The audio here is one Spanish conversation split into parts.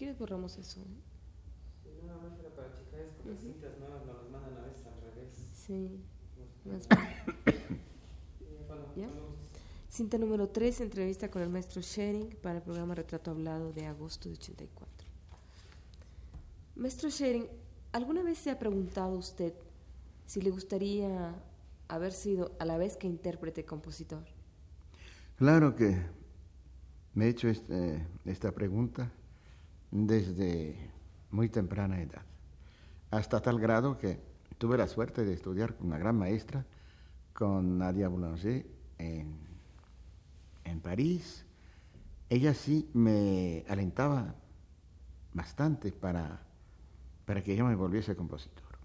quieres borramos eso. Sí, nada más era para checar, es porque las cintas nuevas nos las mandan a veces al revés. Sí. Más- Eh, ¿Ya? Cinta número 3, entrevista con el maestro Schering para el programa Retrato Hablado de agosto de 84. Maestro Schering, ¿alguna vez se ha preguntado usted si le gustaría haber sido a la vez que intérprete compositor? Claro que me he hecho este- esta pregunta desde muy temprana edad, hasta tal grado que tuve la suerte de estudiar con una gran maestra, con Nadia Boulanger en, en París. Ella sí me alentaba bastante para, para que yo me volviese compositor.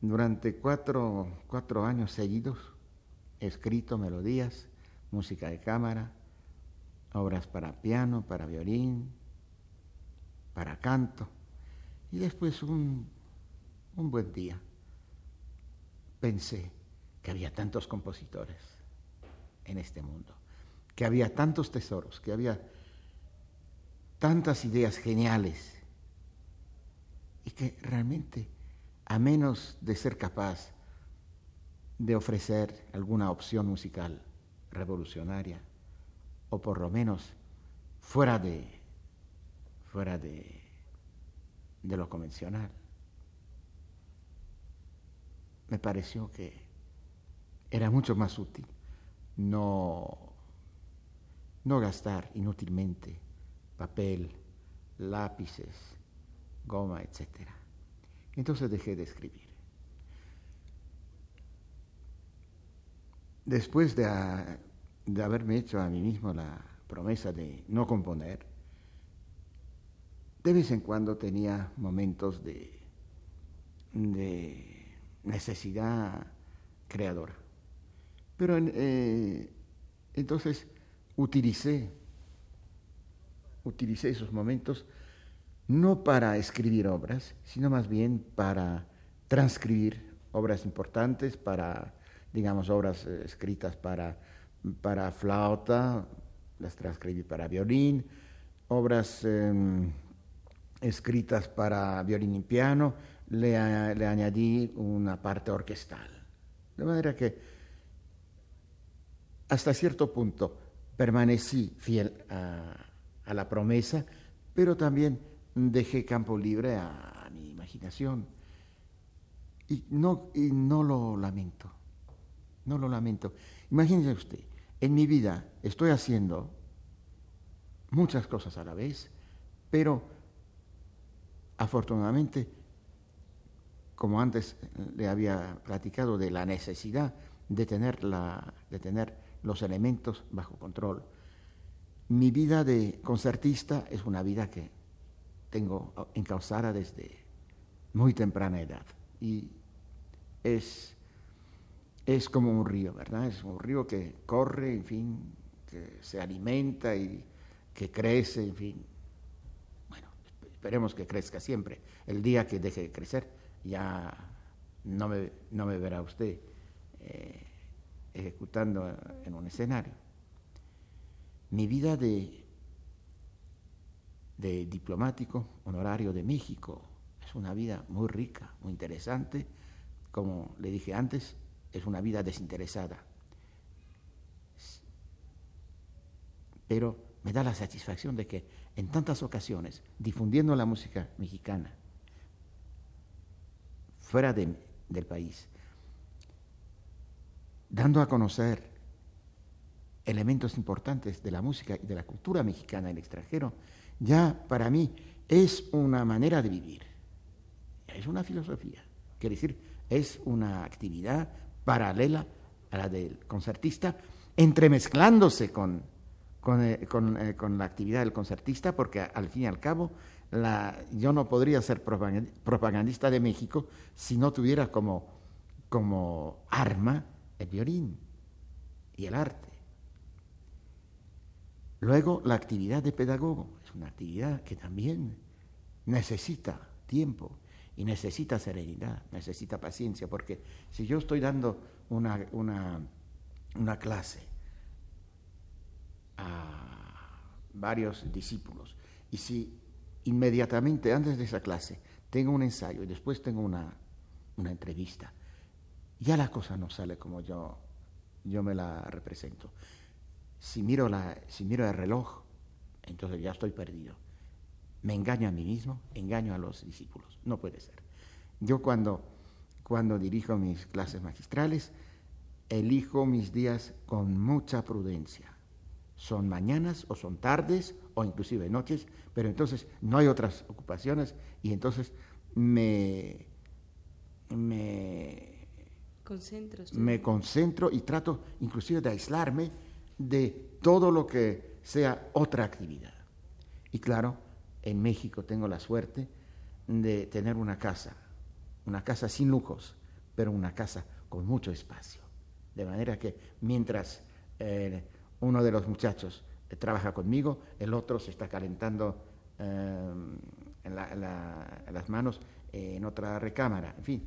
Durante cuatro, cuatro años seguidos he escrito melodías, música de cámara, obras para piano, para violín, para canto. Y después un, un buen día pensé que había tantos compositores en este mundo, que había tantos tesoros, que había tantas ideas geniales y que realmente, a menos de ser capaz de ofrecer alguna opción musical revolucionaria, o por lo menos fuera de, fuera de, lo convencional, me pareció que era mucho más útil no, no gastar inútilmente papel, lápices, goma, etc. Entonces dejé de escribir. Después de, de haberme hecho a mí mismo la promesa de no componer, de vez en cuando tenía momentos de, de necesidad creadora. Pero eh, entonces utilicé, utilicé esos momentos no para escribir obras, sino más bien para transcribir obras importantes, para, digamos, obras eh, escritas para, para flauta, las transcribí para violín, obras em, escritas para violín y piano, le, añadí una parte orquestal. De manera que hasta cierto punto permanecí fiel a, a la promesa, pero también dejé campo libre a, a mi imaginación. Y no, y no lo lamento, no lo lamento. Imagínese usted, en mi vida estoy haciendo muchas cosas a la vez, pero afortunadamente, como antes le había platicado de la necesidad de tener, la, de tener los elementos bajo control, mi vida de concertista es una vida que tengo encauzada desde muy temprana edad y es, es como un río, ¿verdad? Es un río que corre, en fin, que se alimenta y que crece, en fin. Esperemos que crezca siempre. El día que deje de crecer ya no me, no me verá usted eh, ejecutando en un escenario. Mi vida de, de diplomático honorario de México es una vida muy rica, muy interesante. Como le dije antes, es una vida desinteresada. Pero me da la satisfacción de que en tantas ocasiones, difundiendo la música mexicana fuera de- del país, dando a conocer elementos importantes de la música y de la cultura mexicana en el extranjero, ya para mí es una manera de vivir, es una filosofía, quiere decir, es una actividad paralela a la del concertista, entremezclándose con, con, eh, eh, con la actividad del concertista, porque al fin y al cabo la, yo no podría ser propagand- propagandista de México si no tuviera como, como arma el violín y el arte. Luego, la actividad de pedagogo es una actividad que también necesita tiempo y necesita serenidad, necesita paciencia, porque si yo estoy dando una, una, una clase varios discípulos y si inmediatamente antes de esa clase tengo un ensayo y después tengo una, una entrevista, ya la cosa no sale como yo, yo me la represento. Si miro, la, si miro el reloj, entonces ya estoy perdido. Me engaño a mí mismo, engaño a los discípulos. No puede ser. Yo cuando, cuando dirijo mis clases magistrales, elijo mis días con mucha prudencia. Son mañanas o son tardes o inclusive noches, pero entonces no hay otras ocupaciones y entonces me, me, me concentro y trato inclusive de aislarme de todo lo que sea otra actividad. Y claro, en México tengo la suerte de tener una casa, una casa sin lujos, pero una casa con mucho espacio. De manera que mientras eh, uno de los muchachos eh, trabaja conmigo, el otro se está calentando eh, en, las manos en otra recámara. En fin,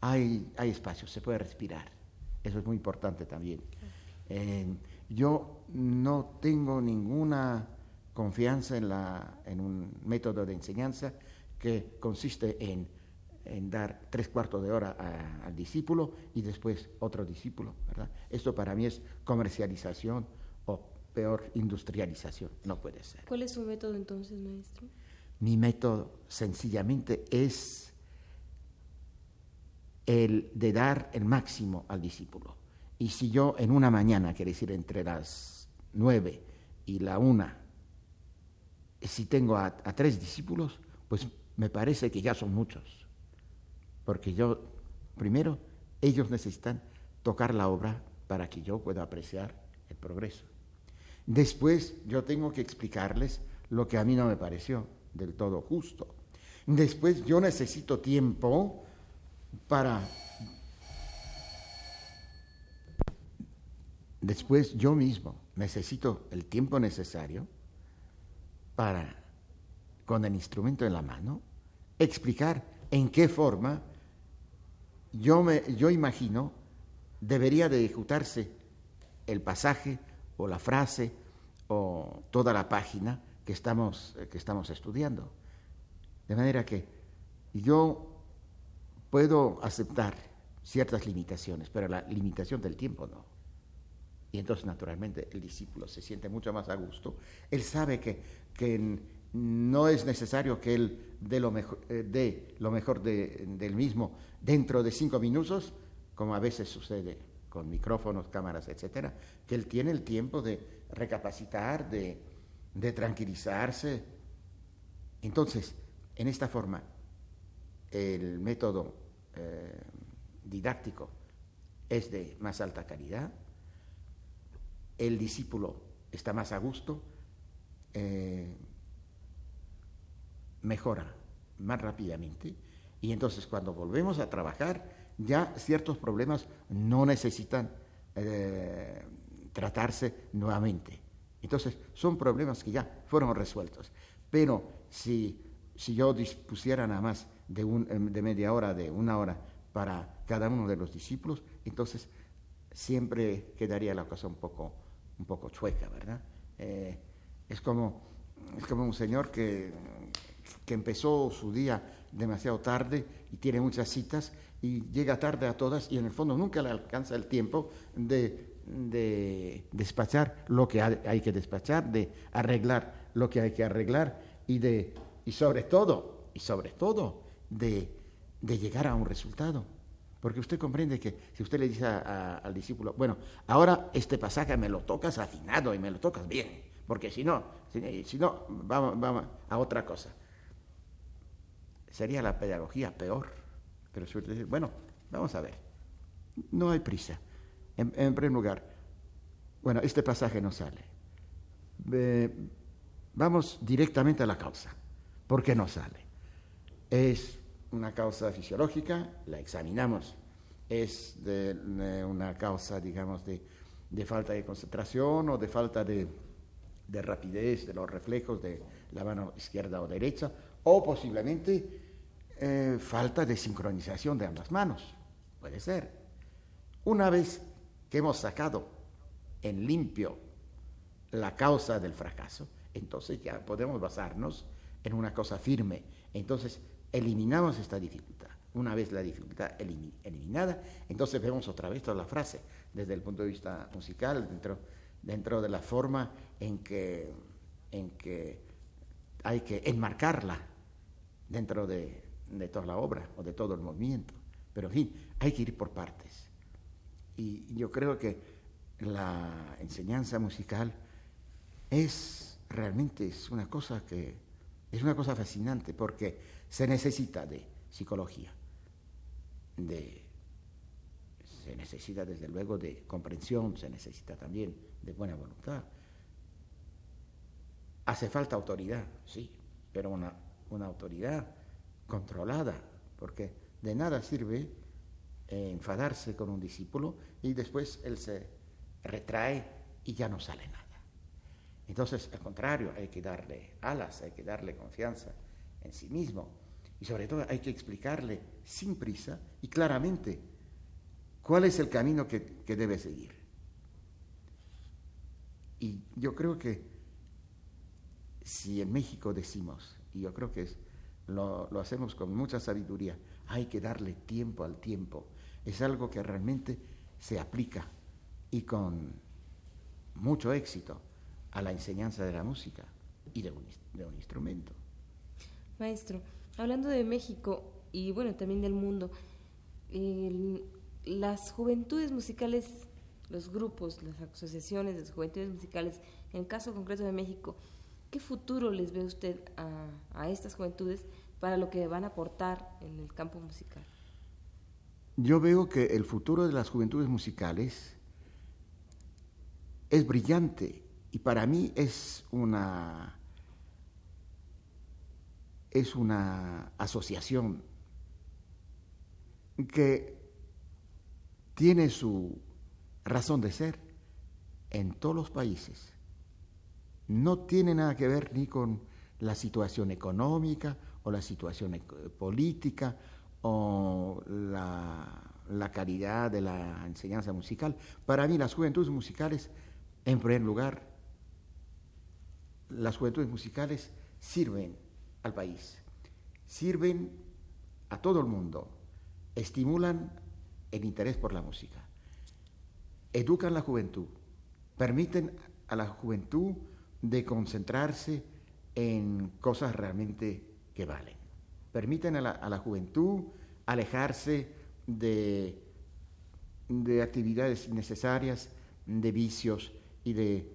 hay, hay espacio, se puede respirar. Eso es muy importante también. yo no tengo ninguna confianza en, la, en un método de enseñanza que consiste en, dar tres cuartos de hora al discípulo y después otro discípulo. ¿verdad? Esto para mí es comercialización o peor industrialización. No puede ser. ¿Cuál es su método entonces, maestro? Mi método sencillamente es el de dar el máximo al discípulo. Y si yo en una mañana, quiere decir entre las nueve y la una, si tengo a, tres discípulos, pues me parece que ya son muchos. Porque yo, primero, ellos necesitan tocar la obra para que yo pueda apreciar el progreso. Después yo tengo que explicarles lo que a mí no me pareció del todo justo. Después yo necesito tiempo para... Después yo mismo necesito el tiempo necesario para, con el instrumento en la mano, explicar en qué forma yo, me, yo imagino debería de ejecutarse el pasaje o la frase o toda la página que estamos, que estamos estudiando. De manera que yo puedo aceptar ciertas limitaciones, pero la limitación del tiempo no. Y entonces, naturalmente, el discípulo se siente mucho más a gusto. Él sabe que, que no es necesario que él dé lo mejor, eh, lo mejor del mismo dentro de cinco minutos, como a veces sucede con micrófonos, cámaras, etcétera, que él tiene el tiempo de recapacitar, de, tranquilizarse. Entonces, en esta forma, el método eh, didáctico es de más alta calidad, el discípulo está más a gusto, eh, mejora más rápidamente y entonces cuando volvemos a trabajar ya ciertos problemas no necesitan eh, tratarse nuevamente. Entonces son problemas que ya fueron resueltos. Pero si, si yo dispusiera nada más de, un, de media hora, de una hora para cada uno de los discípulos, entonces siempre quedaría la cosa un poco un poco chueca, ¿verdad? Eh, es, como, es como un señor que, que empezó su día demasiado tarde y tiene muchas citas y llega tarde a todas y en el fondo nunca le alcanza el tiempo de, de despachar lo que hay que despachar, de arreglar lo que hay que arreglar y, de, y sobre todo, y sobre todo, de, de llegar a un resultado. Porque usted comprende que si usted le dice al discípulo, bueno, ahora este pasaje me lo tocas afinado y me lo tocas bien, porque si no, si, no, vamos, vamos a otra cosa. Sería la pedagogía peor. Pero usted dice, bueno, vamos a ver, no hay prisa. En, primer lugar, bueno, este pasaje no sale. vamos directamente a la causa. ¿Por qué no sale? Es una causa fisiológica, la examinamos, es de, una causa, digamos, de, falta de concentración o de falta de, rapidez de los reflejos de la mano izquierda o derecha, o posiblemente eh, falta de sincronización de ambas manos. Puede ser. Una vez que hemos sacado en limpio la causa del fracaso, entonces ya podemos basarnos en una cosa firme. Entonces, eliminamos esta dificultad. Una vez la dificultad eliminada, entonces vemos otra vez toda la frase desde el punto de vista musical, dentro, dentro de la forma en que, en que hay que enmarcarla dentro de, de toda la obra o de todo el movimiento. Pero en fin, hay que ir por partes. Y yo creo que la enseñanza musical es realmente es una cosa que es una cosa fascinante porque se necesita de psicología, de se necesita desde luego de comprensión, se necesita también de buena voluntad. Hace falta autoridad, sí, pero una, una autoridad controlada, porque de nada sirve eh, enfadarse con un discípulo y después él se retrae y ya no sale nada. Entonces, al contrario, hay que darle alas, hay que darle confianza en sí mismo y sobre todo hay que explicarle sin prisa y claramente cuál es el camino que, debe seguir. Y yo creo que si en México decimos, y yo creo que lo, lo hacemos con mucha sabiduría, hay que darle tiempo al tiempo, es algo que realmente se aplica y con mucho éxito a la enseñanza de la música y de un, de un instrumento. Maestro, hablando de México y bueno, también del mundo, las juventudes musicales, los grupos, las asociaciones de juventudes musicales, en el caso concreto de México, ¿qué futuro les ve usted a, estas juventudes para lo que van a aportar en el campo musical? Yo veo que el futuro de las juventudes musicales es brillante y para mí es una, es una asociación que tiene su razón de ser en todos los países. No tiene nada que ver ni con la situación económica o la situación política o la, la calidad de la enseñanza musical. Para mí las juventudes musicales, en primer lugar, las juventudes musicales sirven al país, sirven a todo el mundo, estimulan el interés por la música, educan la juventud, permiten a la juventud de concentrarse en cosas realmente que valen, permiten a la, juventud alejarse de, de actividades innecesarias, de vicios y de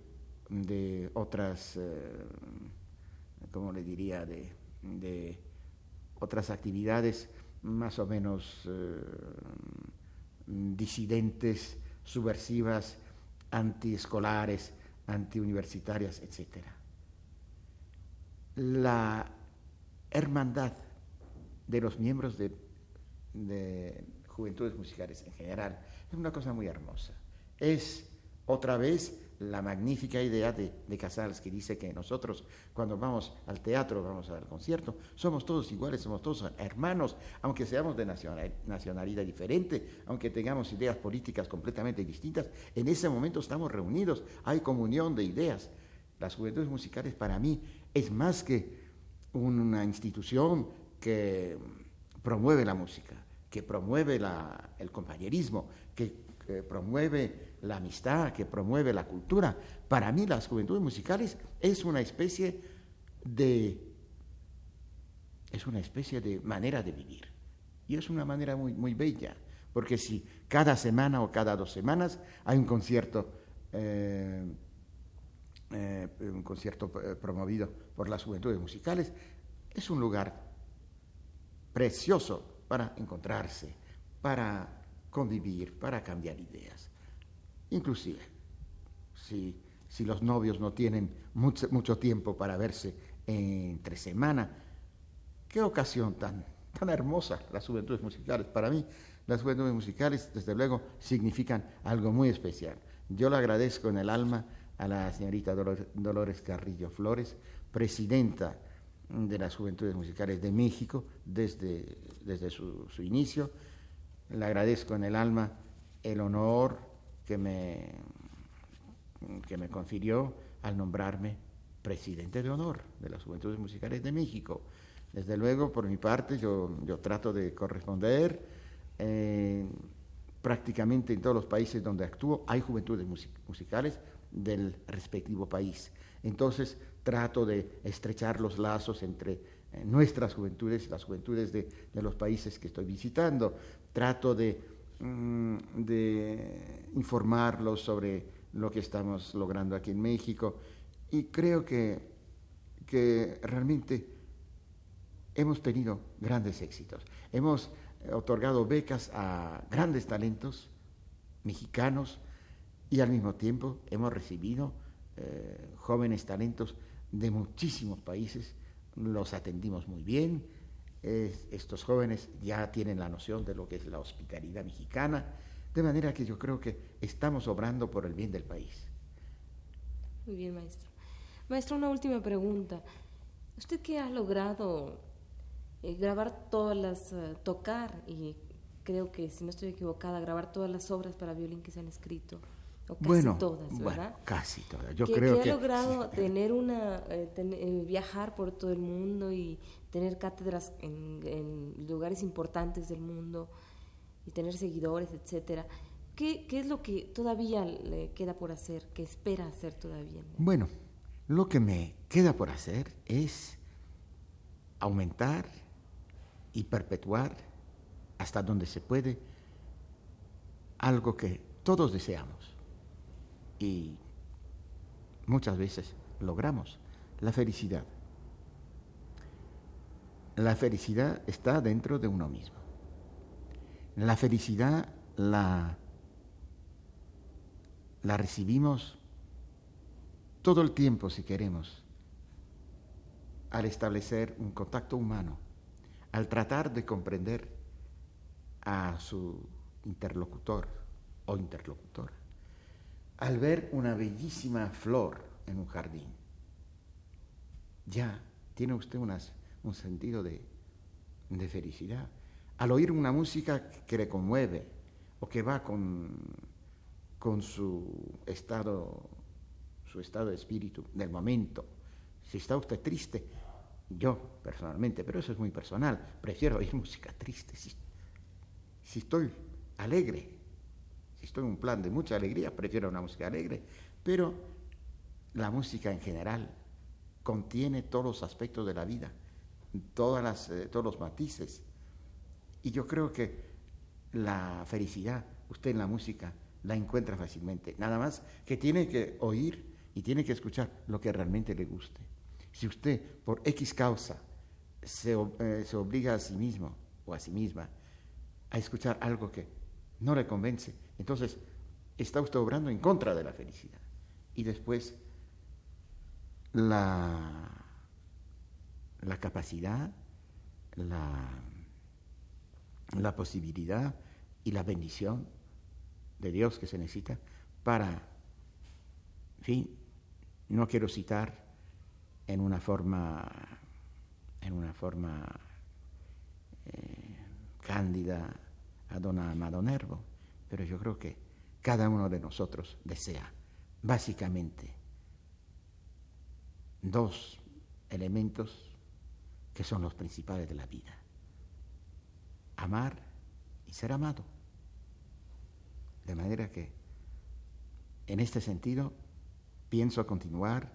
de otras, eh, ¿cómo le diría?, de, otras actividades más o menos eh, disidentes, subversivas, antiescolares, antiuniversitarias, etc. La hermandad de los miembros de, de juventudes musicales en general es una cosa muy hermosa. Es otra vez la magnífica idea de, Casals, que dice que nosotros cuando vamos al teatro, vamos al concierto, somos todos iguales, somos todos hermanos, aunque seamos de nacionalidad diferente, aunque tengamos ideas políticas completamente distintas, en ese momento estamos reunidos, hay comunión de ideas. Las juventudes musicales para mí es más que una institución que promueve la música, que promueve el compañerismo, que promueve la amistad, que promueve la cultura. Para mí las juventudes musicales es una especie de es una especie de manera de vivir. Y es una manera muy, muy bella, porque si cada semana o cada dos semanas hay un concierto, eh, eh, un concierto eh, promovido por las juventudes musicales, es un lugar precioso para encontrarse, para convivir, para cambiar ideas. Inclusive, si, si los novios no tienen mucho, mucho, tiempo para verse entre semana, qué ocasión tan, tan hermosa las juventudes musicales. Para mí, las juventudes musicales, desde luego, significan algo muy especial. Yo le agradezco en el alma a la señorita Dolores Carrillo Flores, presidenta de las Juventudes Musicales de México desde, desde su, su inicio. Le agradezco en el alma el honor que me, que me confirió al nombrarme presidente de honor de las Juventudes Musicales de México. Desde luego, por mi parte, yo, yo trato de corresponder. Eh, prácticamente en todos los países donde actúo hay juventudes musicales del respectivo país. Entonces, trato de estrechar los lazos entre eh, nuestras juventudes las juventudes de, los países que estoy visitando. Trato de, mm, de informarlos sobre lo que estamos logrando aquí en México y creo que, que realmente hemos tenido grandes éxitos. Hemos otorgado becas a grandes talentos mexicanos y al mismo tiempo hemos recibido eh, jóvenes talentos de muchísimos países, los atendimos muy bien, estos jóvenes ya tienen la noción de lo que es la hospitalidad mexicana, de manera que yo creo que estamos obrando por el bien del país. Muy bien, maestro. Maestro, una última pregunta. ¿Usted qué ha logrado eh, grabar todas las, eh, tocar y creo que si no estoy equivocada, grabar todas las obras para violín que se han escrito? Casi bueno, todas, ¿verdad? Bueno, casi todas. Yo creo que, ha logrado tener una, eh, viajar por todo el mundo y tener cátedras en, lugares importantes del mundo y tener seguidores, etcétera. ¿Qué, ¿Qué, es lo que todavía le queda por hacer, que espera hacer todavía? Bueno, lo que me queda por hacer es aumentar y perpetuar hasta donde se puede algo que todos deseamos y muchas veces logramos, la felicidad. La felicidad está dentro de uno mismo. La felicidad la, la recibimos todo el tiempo si queremos al establecer un contacto humano al tratar de comprender a su interlocutor o interlocutora, al ver una bellísima flor en un jardín, ya tiene usted un sentido de, felicidad. Al oír una música que le conmueve o que va con, su estado, su estado de espíritu del momento. Si está usted triste, yo, personalmente, pero eso es muy personal, prefiero oír música triste. Si, estoy alegre, si estoy en un plan de mucha alegría, prefiero una música alegre. Pero la música en general contiene todos los aspectos de la vida, todas las, eh, todos los matices. Y yo creo que la felicidad, usted en la música la encuentra fácilmente. Nada más que tiene que oír y tiene que escuchar lo que realmente le guste. Si usted, por X causa, se, eh, se obliga a sí mismo o a sí misma a escuchar algo que no le convence, entonces está usted obrando en contra de la felicidad. Y después, la, la capacidad, la, la posibilidad y la bendición de Dios que se necesita para, en fin, no quiero citar en una forma, en una forma eh, cándida a don Amado Nervo, pero yo creo que cada uno de nosotros desea básicamente dos elementos que son los principales de la vida, amar y ser amado. De manera que, en este sentido, pienso continuar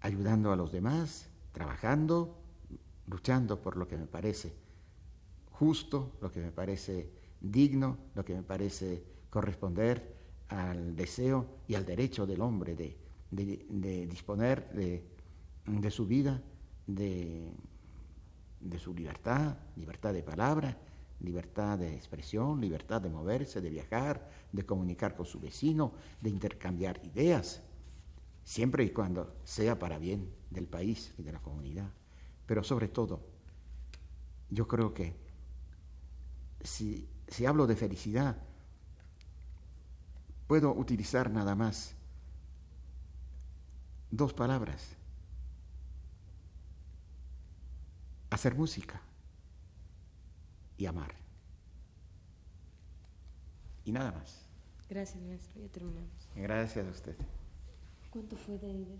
ayudando a los demás, trabajando, luchando por lo que me parece justo, lo que me parece digno, lo que me parece corresponder al deseo y al derecho del hombre de, disponer de, su vida, de, de su libertad, libertad de palabra, libertad de expresión, libertad de moverse, de viajar, de comunicar con su vecino, de intercambiar ideas siempre y cuando sea para bien del país y de la comunidad. Pero sobre todo, yo creo que si, hablo de felicidad, puedo utilizar nada más dos palabras. Hacer música y amar. Y nada más. Gracias, maestro. Ya terminamos. Gracias a usted. ¿Cuánto fue de?